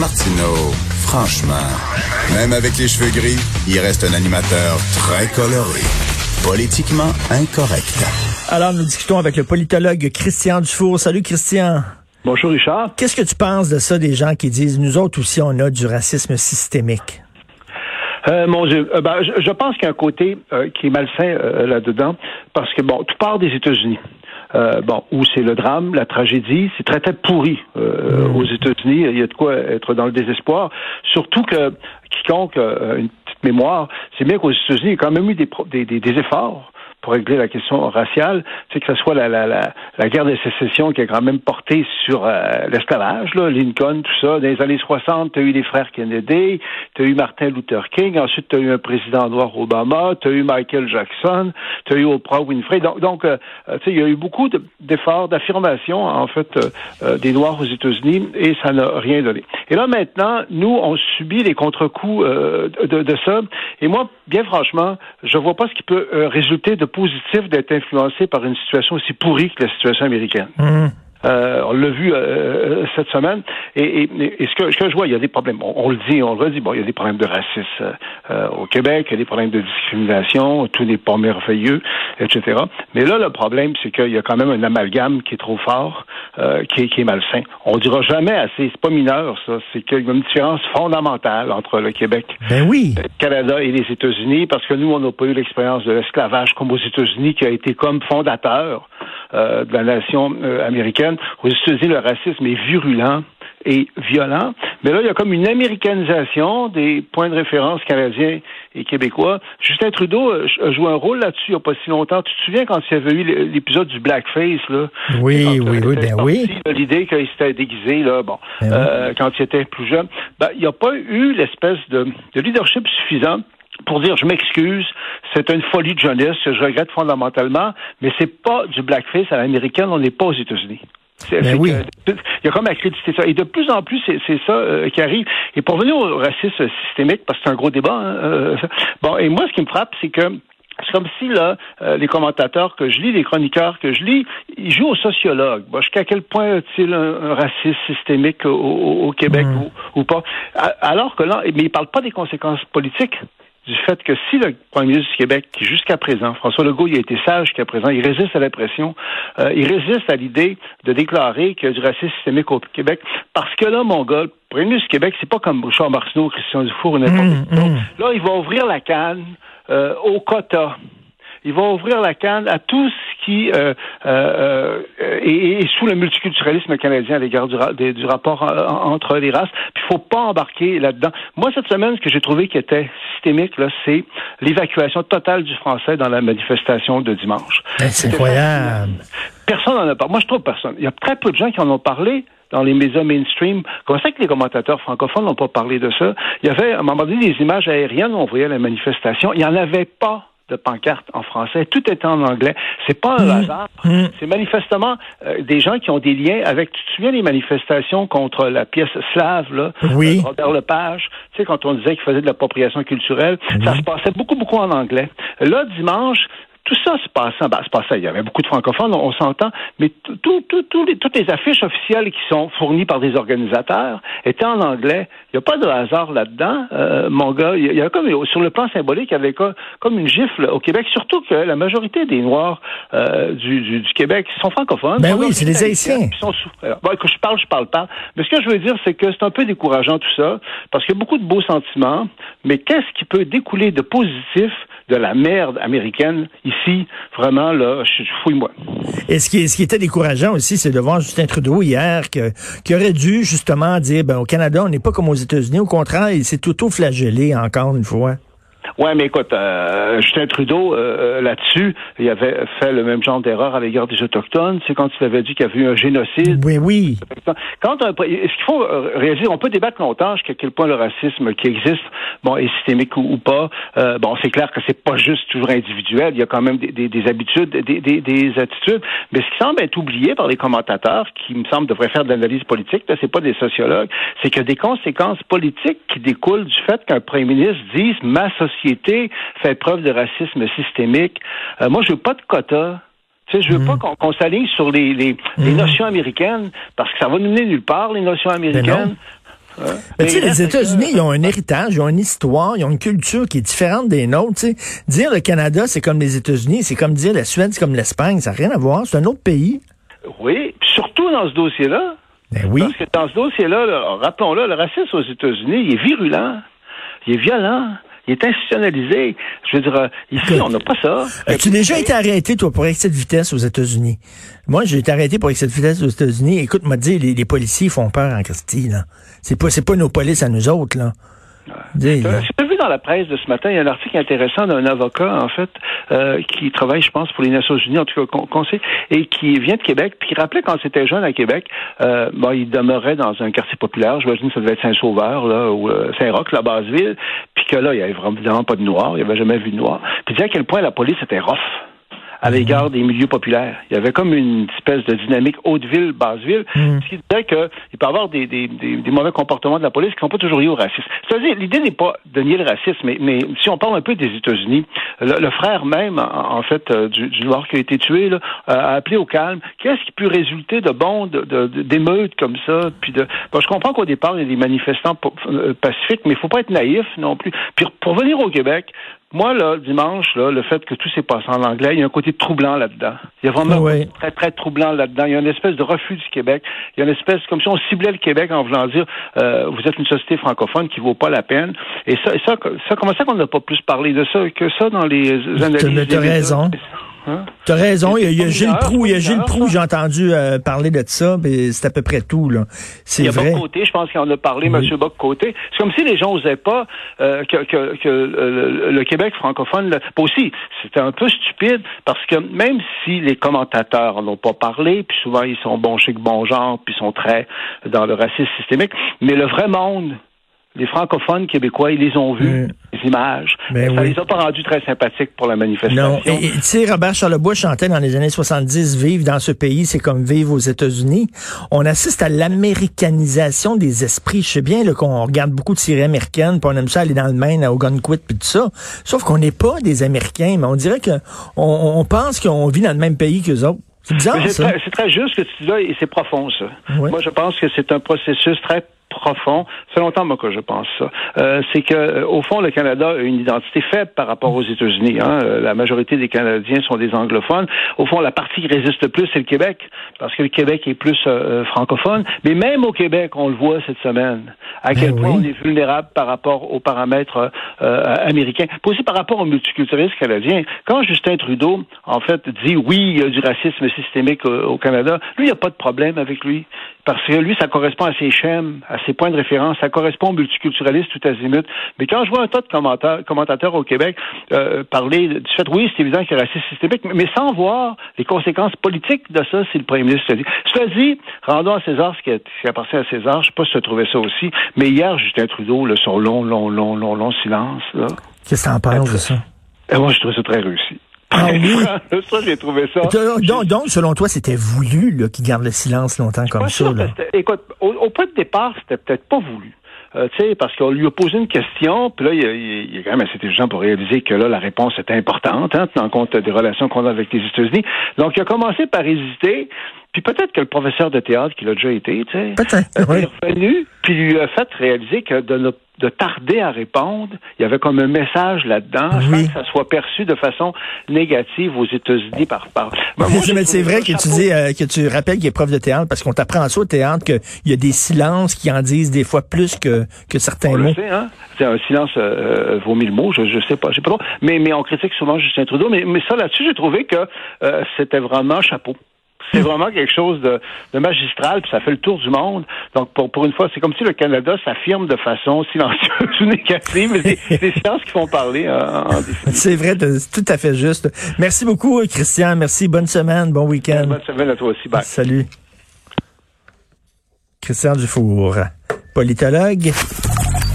Martineau, franchement, même avec les cheveux gris, il reste un animateur très coloré, politiquement incorrect. Alors, nous discutons avec le politologue Christian Dufour. Salut, Christian. Bonjour, Richard. Qu'est-ce que tu penses de ça, des gens qui disent, nous autres aussi, on a du racisme systémique? Euh, mon Dieu, euh, ben, je, je, pense qu'il y a un côté euh, qui est malsain euh, là-dedans, parce que, bon, tout part des États-Unis. Euh, bon, où c'est le drame, la tragédie, c'est très très pourri euh, aux États-Unis. Il y a de quoi être dans le désespoir. Surtout que quiconque a une petite mémoire, c'est bien qu'aux États-Unis, il y a quand même eu des, des, des, des efforts pour régler la question raciale, c'est que ce soit la, la, la, la, guerre de sécession qui a quand même porté sur euh, l'esclavage, Lincoln, tout ça. Dans les années 60, tu as eu les frères Kennedy, tu as eu Martin Luther King, ensuite tu as eu un président noir Obama, tu as eu Michael Jackson, tu as eu Oprah Winfrey. Donc, donc euh, sais, il y a eu beaucoup d'efforts, d'affirmation, en fait, euh, des Noirs aux États-Unis, et ça n'a rien donné. Et là, maintenant, nous, on subit les contre-coups de, de, ça. Et moi, bien franchement, je vois pas ce qui peut résulter de positif d'être influencé par une situation aussi pourrie que la situation américaine. Mmh. Euh, on l'a vu euh, cette semaine. Et, et, et, ce, que, ce, que, je vois, il y a des problèmes. On, on, le dit, on le redit. Bon, il y a des problèmes de racisme euh, au Québec, il y a des problèmes de discrimination, tout n'est pas merveilleux, etc. Mais là, le problème, c'est qu'il y a quand même un amalgame qui est trop fort, euh, qui, est, qui est malsain. On dira jamais assez. C'est pas mineur, ça. C'est qu'il y a une différence fondamentale entre le Québec, ben oui. le Canada et les États-Unis, parce que nous, on n'a pas eu l'expérience de l'esclavage comme aux États-Unis, qui a été comme fondateur euh, de la nation euh, américaine. Aux États-Unis, le racisme est virulent et violent. Mais là, il y a comme une américanisation des points de référence canadiens et québécois. Justin Trudeau a joué un rôle là-dessus il n'y a pas si longtemps. Tu te souviens quand il y avait eu l'épisode du blackface, là? Oui, oui, oui, ben oui. L'idée qu'il s'était déguisé, là, bon, ben euh, oui. quand il était plus jeune. Ben, il n'y a pas eu l'espèce de, de leadership suffisant pour dire je m'excuse, c'est une folie de jeunesse, je regrette fondamentalement, mais c'est pas du blackface à l'américaine, on n'est pas aux États-Unis. Ben oui. il y a comme accrédité ça. Et de plus en plus, c'est ça euh, qui arrive. Et pour venir au racisme systémique, parce que c'est un gros débat, hein, euh, bon, et moi, ce qui me frappe, c'est que c'est comme si là, euh, les commentateurs que je lis, les chroniqueurs que je lis, ils jouent aux sociologues. Bon, Jusqu'à quel point est-il un, un, racisme systémique au, au, au Québec mmh. ou, ou, pas? Alors que là, mais ils parlent pas des conséquences politiques du fait que si le premier ministre du Québec, qui jusqu'à présent, François Legault, il a été sage jusqu'à présent, il résiste à la pression, euh, il résiste à l'idée de déclarer qu'il y a du racisme systémique au Québec, parce que là, mon gars, le premier ministre du Québec, c'est pas comme Bouchard Martineau, Christian Dufour ou n'importe mmh, qui. Mmh. Là, il va ouvrir la canne euh, au quota il va ouvrir la canne à tout ce qui euh, euh, est, est, sous le multiculturalisme canadien à l'égard du, du, du, rapport entre les races. Puis il faut pas embarquer là-dedans. Moi, cette semaine, ce que j'ai trouvé qui était systémique, là, c'est l'évacuation totale du français dans la manifestation de dimanche. C'est incroyable. Personne n'en a parlé. Moi, je trouve personne. Il y a très peu de gens qui en ont parlé dans les médias mainstream. Comment ça que les commentateurs francophones n'ont pas parlé de ça? Il y avait, à un moment donné, des images aériennes où on voyait la manifestation. Il n'y en avait pas de pancartes en français. Tout était en anglais. C'est pas un mmh. hasard. Mmh. C'est manifestement euh, des gens qui ont des liens avec. Tu te souviens des manifestations contre la pièce slave, là, oui. euh, Robert Lepage. Tu sais, quand on disait qu'il faisait de l'appropriation culturelle, mmh. ça se passait beaucoup, beaucoup en anglais. Là, dimanche, tout ça se passait, ben, se passait. Il y avait beaucoup de francophones, on, on s'entend, mais tout, tout, tout les, toutes les affiches officielles qui sont fournies par des organisateurs étaient en anglais. Il n'y a pas de hasard là-dedans, euh, mon gars. Il y a comme sur le plan symbolique, il y avait comme une gifle au Québec, surtout que la majorité des Noirs euh, du, du, du, Québec sont francophones. Ben oui, c'est des Haïtiens. Sont sous... bon, je parle, je parle pas. Mais ce que je veux dire, c'est que c'est un peu décourageant tout ça, parce qu'il y a beaucoup de beaux sentiments, mais qu'est-ce qui peut découler de positif de la merde américaine ici, vraiment, là, fouille-moi. Et ce qui, ce qui était décourageant aussi, c'est de voir Justin Trudeau hier qui aurait dû justement dire, ben, au Canada, on n'est pas comme aux États-Unis. Au contraire, il s'est auto-flagellé encore une fois. Ouais, mais écoute, euh, Justin Trudeau, euh, là-dessus, il avait fait le même genre d'erreur à l'égard des Autochtones. C'est quand il avait dit qu'il y avait eu un génocide. Oui, oui. Quand un, ce qu'il faut réaliser, on peut débattre longtemps jusqu'à quel point le racisme qui existe, bon, est systémique ou, ou pas. Euh, bon, c'est clair que c'est pas juste toujours individuel. Il y a quand même des, des, des habitudes, des, des, attitudes. Mais ce qui semble être oublié par les commentateurs, qui me semble devraient faire de l'analyse politique, là, c'est pas des sociologues, c'est qu'il y a des conséquences politiques qui découlent du fait qu'un premier ministre dise ma société fait preuve de racisme systémique. Euh, moi, je veux pas de quotas. Tu sais, je veux mmh. pas qu'on qu s'aligne sur les, les, mmh. les, notions américaines parce que ça va nous mener nulle part, les notions américaines. Hein? Mais tu sais, les États-Unis, ils ont un héritage, ils ont une histoire, ils ont une culture qui est différente des nôtres. Dire le Canada, c'est comme les États-Unis, c'est comme dire la Suède, c'est comme l'Espagne, ça n'a rien à voir, c'est un autre pays. Oui, surtout dans ce dossier-là. Ben oui. Parce que dans ce dossier-là, rappelons-le, le racisme aux États-Unis, il est virulent, il est violent. Il est institutionnalisé. Je veux dire, euh, ici, on n'a pas ça. As-tu déjà été arrêté, toi, pour excès de vitesse aux États-Unis? Moi, j'ai été arrêté pour excès de vitesse aux États-Unis. Écoute, m'a dit, les, les, policiers font peur en Christie, là. C'est pas, c'est pas nos polices à nous autres, là. J'ai vu dans la presse de ce matin, il y a un article intéressant d'un avocat, en fait, euh, qui travaille, je pense, pour les Nations Unies, en tout cas, conseil, et qui vient de Québec, puis qui rappelait quand c'était jeune à Québec, euh, bon, il demeurait dans un quartier populaire, j'imagine que ça devait être Saint-Sauveur, là, ou euh, Saint-Roch, la basse-ville, puis que là, il y avait vraiment pas de noir, il n'y avait jamais vu de noir. Puis il disait à quel point la police était rough à l'égard des milieux populaires. Il y avait comme une espèce de dynamique haute-ville, basse-ville, mm. ce qui disait qu'il peut y avoir des, des, des, mauvais comportements de la police qui ne sont pas toujours liés au racisme. C'est-à-dire, l'idée n'est pas de nier le racisme, mais, mais, si on parle un peu des États-Unis, le, frère même, en, fait, euh, du, du, noir qui a été tué, là, a appelé au calme. Qu'est-ce qui peut résulter de bon d'émeutes comme ça? Puis de, bon, je comprends qu'au départ, il y a des manifestants euh, pacifiques, mais il faut pas être naïf non plus. Puis pour venir au Québec, moi, là, dimanche, là, le fait que tout s'est passé en anglais, il y a un côté troublant là-dedans. Il y a vraiment un côté très, très troublant là-dedans. Il y a une espèce de refus du Québec. Il y a une espèce, comme si on ciblait le Québec en voulant dire, euh, vous êtes une société francophone qui vaut pas la peine. Et ça, ça, ça comment ça qu'on n'a pas plus parlé de ça que ça dans les analyses? Tu as raison. Hein? T'as raison, il y a, Gilles Proux, il y a Gilles Proux, j'ai entendu euh, parler de ça, mais c'est à peu près tout, là. C'est vrai. Il y a Côté, je pense qu'il en a parlé, M. Boc Côté. C'est comme si les gens n'osaient pas euh, que, que, que le, Québec francophone, le, aussi, c'était un peu stupide, parce que même si les commentateurs n'ont pas parlé, puis souvent ils sont bons chic, bon genre, puis sont très dans le racisme systémique, mais le vrai monde les francophones québécois, ils les ont vus, mm. Images. Ben ça les a pas rendus très sympathiques pour la manifestation. Non. Et tu sais, Robert Charlebois chantait dans les années 70, vivre dans ce pays, c'est comme vivre aux États-Unis. On assiste à l'américanisation des esprits. Je sais bien qu'on regarde beaucoup de séries américaines, puis on aime ça aller dans le Maine, à Ogunquit, puis tout ça. Sauf qu'on n'est pas des Américains, mais on dirait qu'on on pense qu'on vit dans le même pays qu'eux autres. C'est bizarre, ça. C'est très, juste ce que tu dis là, et c'est profond, ça. Moi, je pense que c'est un processus très profond. Ça fait longtemps moi que je pense ça. Euh, c'est que euh, au fond le Canada a une identité faible par rapport aux États-Unis. Hein. Euh, la majorité des Canadiens sont des anglophones. Au fond, la partie qui résiste le plus, c'est le Québec, parce que le Québec est plus francophone. Mais même au Québec, on le voit cette semaine, à quel ben point on est vulnérable par rapport aux paramètres américains. Puis aussi par rapport au multiculturalisme canadien. Quand Justin Trudeau, en fait, dit oui, il y a du racisme systémique au, Canada, lui, il n'y a pas de problème avec lui, parce que lui, ça correspond à ses schèmes, à ses points de référence. Ça correspond au multiculturalisme tout azimut. Mais quand je vois un tas de commentateurs, commentateurs au Québec euh, parler du fait, oui, c'est évident qu'il y a racisme systémique, mais sans voir les conséquences politiques de ça, c'est le premier ministre dit. Cela dit, rendons à César ce qui, appartient à César. Je sais pas si tu trouvé ça aussi, mais hier, Justin Trudeau, là, son long, long, long, long, long silence. Qu'est-ce que en penses de ça? Et moi, je trouve ça très réussi. Ah oui? ça, j'ai trouvé ça. Donc, selon toi, c'était voulu qu'il garde le silence longtemps comme ça. Là? Écoute, au, point de départ, c'était peut-être pas voulu. Euh, tu sais, parce qu'on lui a posé une question, puis là, il, il, il est quand même assez intelligent pour réaliser que là, la réponse était importante, hein, tenant compte des relations qu'on a avec les États-Unis. Donc, il a commencé par hésiter, puis peut-être que le professeur de théâtre, qui l'a déjà été, tu sais, est revenu, puis lui a fait réaliser que de ne de tarder à répondre. Il y avait comme un message là-dedans, oui. que ça soit perçu de façon négative aux États-Unis par par. mais c'est vrai que tu dis euh, que tu rappelles qu'il est prof de théâtre parce qu'on t'apprend ça au théâtre qu'il y a des silences qui en disent des fois plus que que certains mots. hein? C'est un silence euh, euh, vaut mille mots. Je, je sais pas, je sais pas trop. Mais mais on critique souvent Justin Trudeau. Mais mais ça là-dessus, j'ai trouvé que euh, c'était vraiment chapeau. C'est vraiment quelque chose de, magistral, puis ça fait le tour du monde. Donc, pour, pour une fois, c'est comme si le Canada s'affirme de façon silencieuse ou négative, mais c'est des sciences qui font parler hein, C'est vrai, tout à fait juste. Merci beaucoup, Christian. Merci. Bonne semaine, bon week-end. Bonne semaine à toi aussi. Bye. Salut. Christian Dufour, politologue.